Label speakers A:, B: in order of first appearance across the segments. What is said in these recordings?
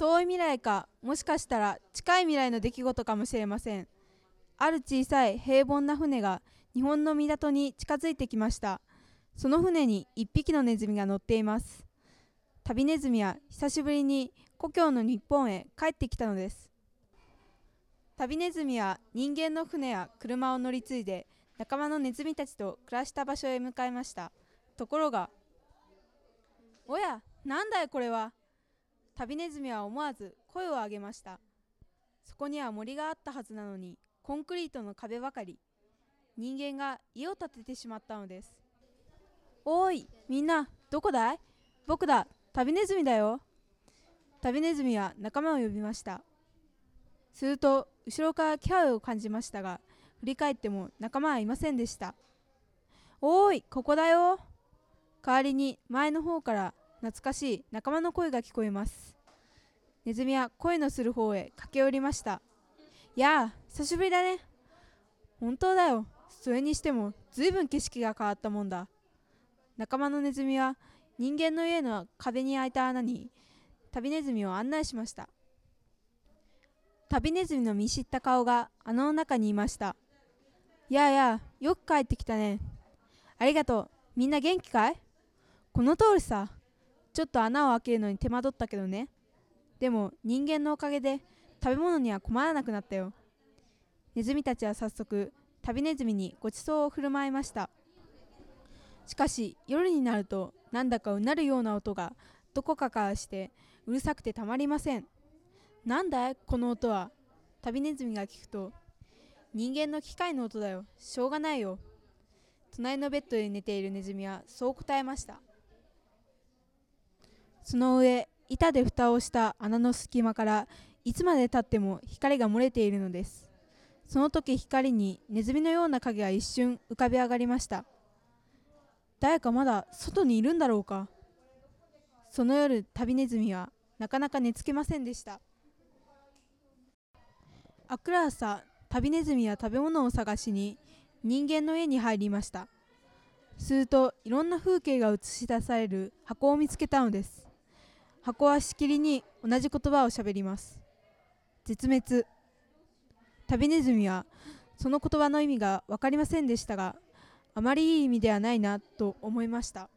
A: 遠い未来かもしかしたら近い未来の出来事かもしれません。ある小さい平凡な船が日本の港に近づいてきました。その船に一匹のネズミが乗っています。旅ネズミは久しぶりに故郷の日本へ帰ってきたのです。旅ネズミは人間の船や車を乗り継いで仲間のネズミたちと暮らした場所へ向かいました。ところがおやなんだいこれは？旅ネズミは思わず声を上げました。そこには森があったはずなのにコンクリートの壁ばかり。人間が家を建ててしまったのですおーいみんなどこだい僕だ旅ネズミだよ旅ネズミは仲間を呼びました。すると後ろから気配を感じましたが振り返っても仲間はいませんでしたおーいここだよ代わりに前の方から懐かしい仲間の声が聞こえます。ネズミは声のする方へ駆け寄りました。やあ久しぶりだね。本当だよ。それにしてもずいぶん景色が変わったもんだ。仲間のネズミは人間の家の壁に開いた穴に旅ネズミを案内しました。旅ネズミの見知った顔が穴の中にいました。やあやあよく帰ってきたね。ありがとう。みんな元気かい？この通りさ。ちょっと穴を開けるのに手間取ったけどね。でも人間のおかげで食べ物には困らなくなったよ。ネズミたちは早速旅ネズミにごちそうを振る舞いました。しかし夜になるとなんだかうなるような音がどこかからしてうるさくてたまりません。なんだいこの音は？旅ネズミが聞くと。人間の機械の音だよ。しょうがないよ。隣のベッドで寝ているネズミはそう答えました。その上板で蓋をした穴の隙間からいつまでたっても光が漏れているのです。その時光にネズミのような影が一瞬浮かび上がりました。誰かまだ外にいるんだろうか。その夜旅ネズミはなかなか寝つけませんでした。あくら朝旅ネズミは食べ物を探しに人間の家に入りました。するといろんな風景が映し出される箱を見つけたのです。箱はしきりに同じ言葉をしゃべります。絶滅。旅ネズミはその言葉の意味が分かりませんでしたがあまりいい意味ではないなと思いました。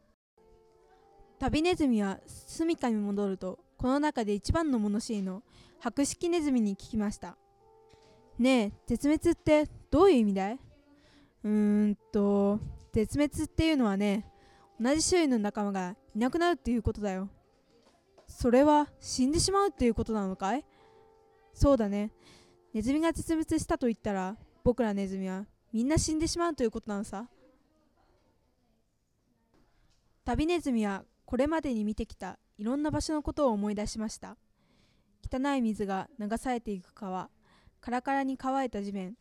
A: 旅ネズミは住処に戻るとこの中で一番の物知りの白色ネズミに聞きました。ねえ絶滅ってどういう意味だい？うーんと絶滅っていうのはね同じ種類の仲間がいなくなるっていうことだよ。それは死んでしまうっていうことなのかい？そうだね。ネズミが絶滅したと言ったら僕らネズミはみんな死んでしまうということなのさ。旅ネズミはこれまでに見てきたいろんな場所のことを思い出しました。汚い水が流されていく川カラカラに乾いた地面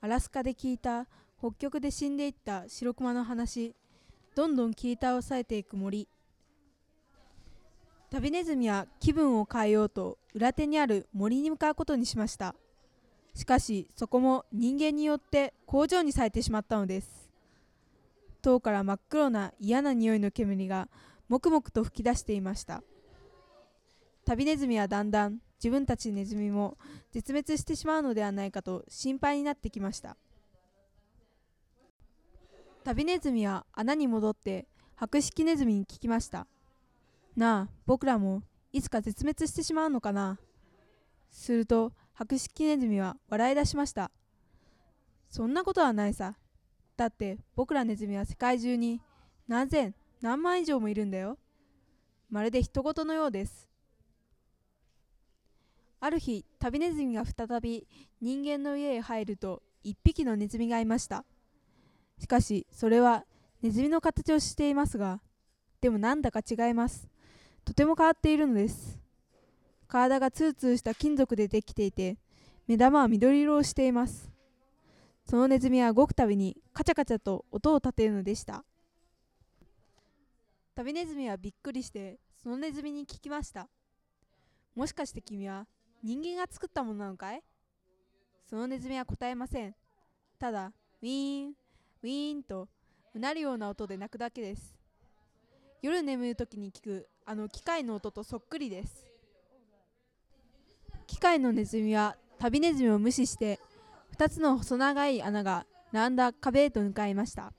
A: アラスカで聞いた北極で死んでいった白熊の話どんどん切り倒されていく森。旅ネズミは気分を変えようと裏手にある森に向かうことにしました。しかしそこも人間によって工場にされてしまったのです。塔から真っ黒な嫌な匂いの煙がもくもくと吹き出していました。旅ネズミはだんだん自分たちネズミも絶滅してしまうのではないかと心配になってきました。旅ネズミは穴に戻って白色ネズミに聞きました。なあ僕らもいつか絶滅してしまうのかな。すると白色ネズミは笑い出しました。そんなことはないさ。だって僕らネズミは世界中に何千何万以上もいるんだよ。まるで人事のようです。ある日旅ネズミが再び人間の家へ入ると一匹のネズミがいました。しかしそれはネズミの形をしていますがでもなんだか違います。とても変わっているのです。体がツーツーした金属でできていて目玉は緑色をしています。そのネズミは動くたびにカチャカチャと音を立てるのでした。旅ネズミはびっくりしてそのネズミに聞きました。もしかして君は人間が作ったものなのかい？そのネズミは答えません。ただウィーンウィーンとうなるような音で鳴くだけです。夜眠る時に聞くあの機械の音とそっくりです。機械のネズミは旅ネズミを無視して2つの細長い穴が並んだ壁へと向かいました。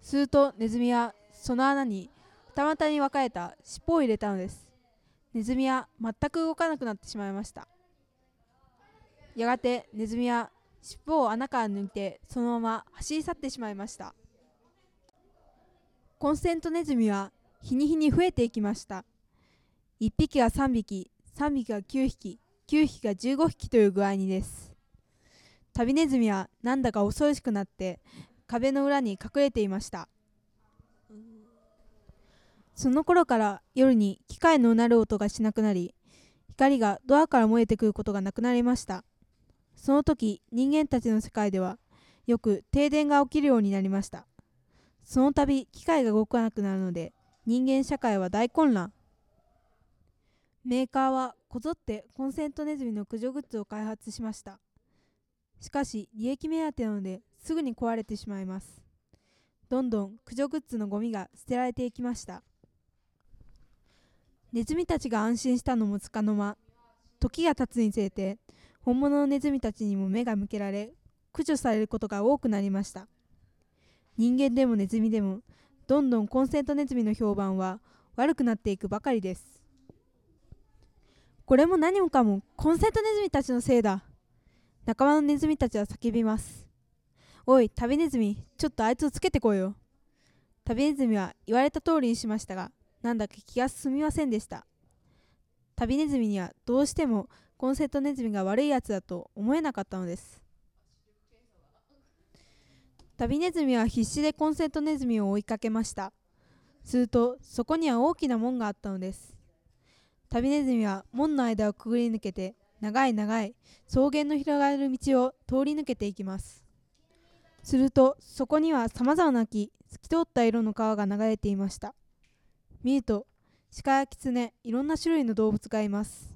A: するとネズミはその穴に二股に分かれた尻尾を入れたのですネズミは全く動かなくなってしまいました。やがてネズミは尻尾を穴から抜いてそのまま走り去ってしまいました。コンセントネズミは日に日に増えていきました。1匹が3匹3匹が9匹9匹が15匹という具合にです。旅ネズミはなんだか恐ろしくなって壁の裏に隠れていました。その頃から夜に機械のうなる音がしなくなり光がドアから燃えてくることがなくなりました。その時人間たちの世界ではよく停電が起きるようになりました。その度機械が動かなくなるので人間社会は大混乱。メーカーはこぞってコンセントネズミの駆除グッズを開発しました。しかし利益目当てなのですぐに壊れてしまいます。どんどん駆除グッズのゴミが捨てられていきました。ネズミたちが安心したのもつかの間時が経つにつれて本物のネズミたちにも目が向けられ駆除されることが多くなりました。人間でもネズミでもどんどんコンセントネズミの評判は悪くなっていくばかりです。これも何もかもコンセントネズミたちのせいだ。仲間のネズミたちは叫びます。おい旅ネズミちょっとあいつをつけてこいよ。旅ネズミは言われた通りにしましたがなんだか気が進みませんでした。旅ネズミにはどうしてもコンセントネズミが悪いやつだと思えなかったのです。旅ネズミは必死でコンセントネズミを追いかけました。するとそこには大きな門があったのです。旅ネズミは門の間をくぐり抜けて長い長い草原の広がる道を通り抜けていきます。するとそこにはさまざまな木透き通った色の川が流れていました。見ると鹿やキツネいろんな種類の動物がいます。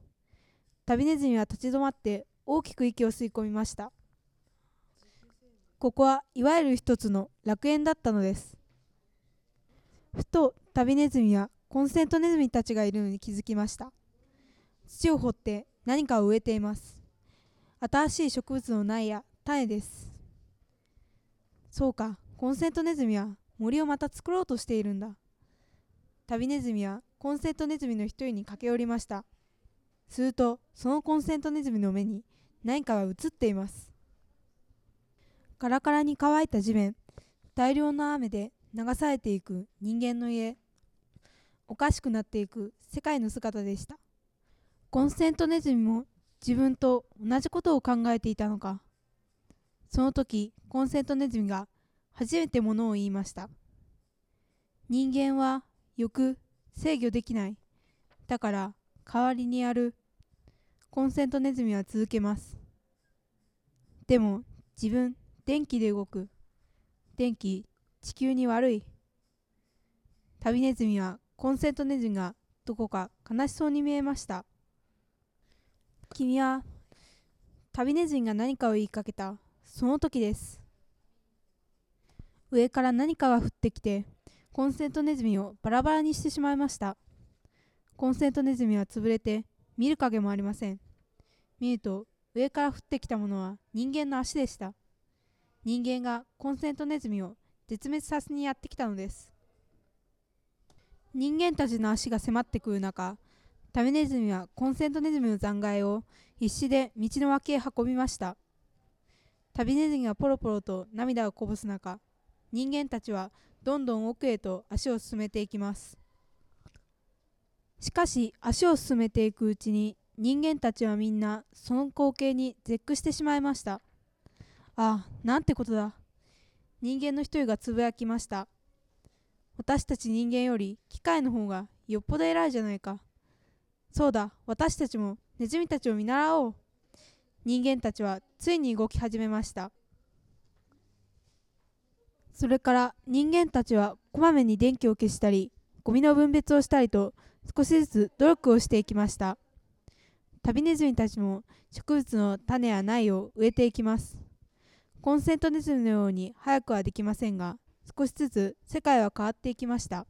A: 旅ネズミは立ち止まって大きく息を吸い込みました。ここはいわゆる一つの楽園だったのです。ふと旅ネズミはコンセントネズミたちがいるのに気づきました。土を掘って何かを植えています。新しい植物の苗や種です。そうかコンセントネズミは森をまた作ろうとしているんだ。旅ネズミはコンセントネズミの一人に駆け寄りました。するとそのコンセントネズミの目に何かが映っています。カラカラに乾いた地面大量の雨で流されていく人間の家。おかしくなっていく世界の姿でした。コンセントネズミも自分と同じことを考えていたのか。その時コンセントネズミが初めてものを言いました。人間は欲制御できない。だから代わりにやる。コンセントネズミは続けます。でも自分電気で動く。電気地球に悪い。旅ネズミはコンセントネズミがどこか悲しそうに見えました。君は旅ネズミが何かを言いかけた。その時です。上から何かが降ってきてコンセントネズミをバラバラにしてしまいました。コンセントネズミは潰れて見る影もありません。見ると上から降ってきたものは人間の足でした。人間がコンセントネズミを絶滅させにやってきたのです。人間たちの足が迫ってくる中タメネズミはコンセントネズミの残骸を必死で道の脇へ運びました。旅ネズミがポロポロと涙をこぼす中人間たちはどんどん奥へと足を進めていきます。しかし足を進めていくうちに人間たちはみんなその光景に絶句してしまいました。ああなんてことだ。人間の一人がつぶやきました。私たち人間より機械の方がよっぽど偉いじゃないか。そうだ私たちもネズミたちを見習おう。人間たちはついに動き始めました。それから人間たちはこまめに電気を消したりゴミの分別をしたりと少しずつ努力をしていきました。旅ネズミたちも植物の種や苗を植えていきます。コンセントネズミのように早くはできませんが少しずつ世界は変わっていきました。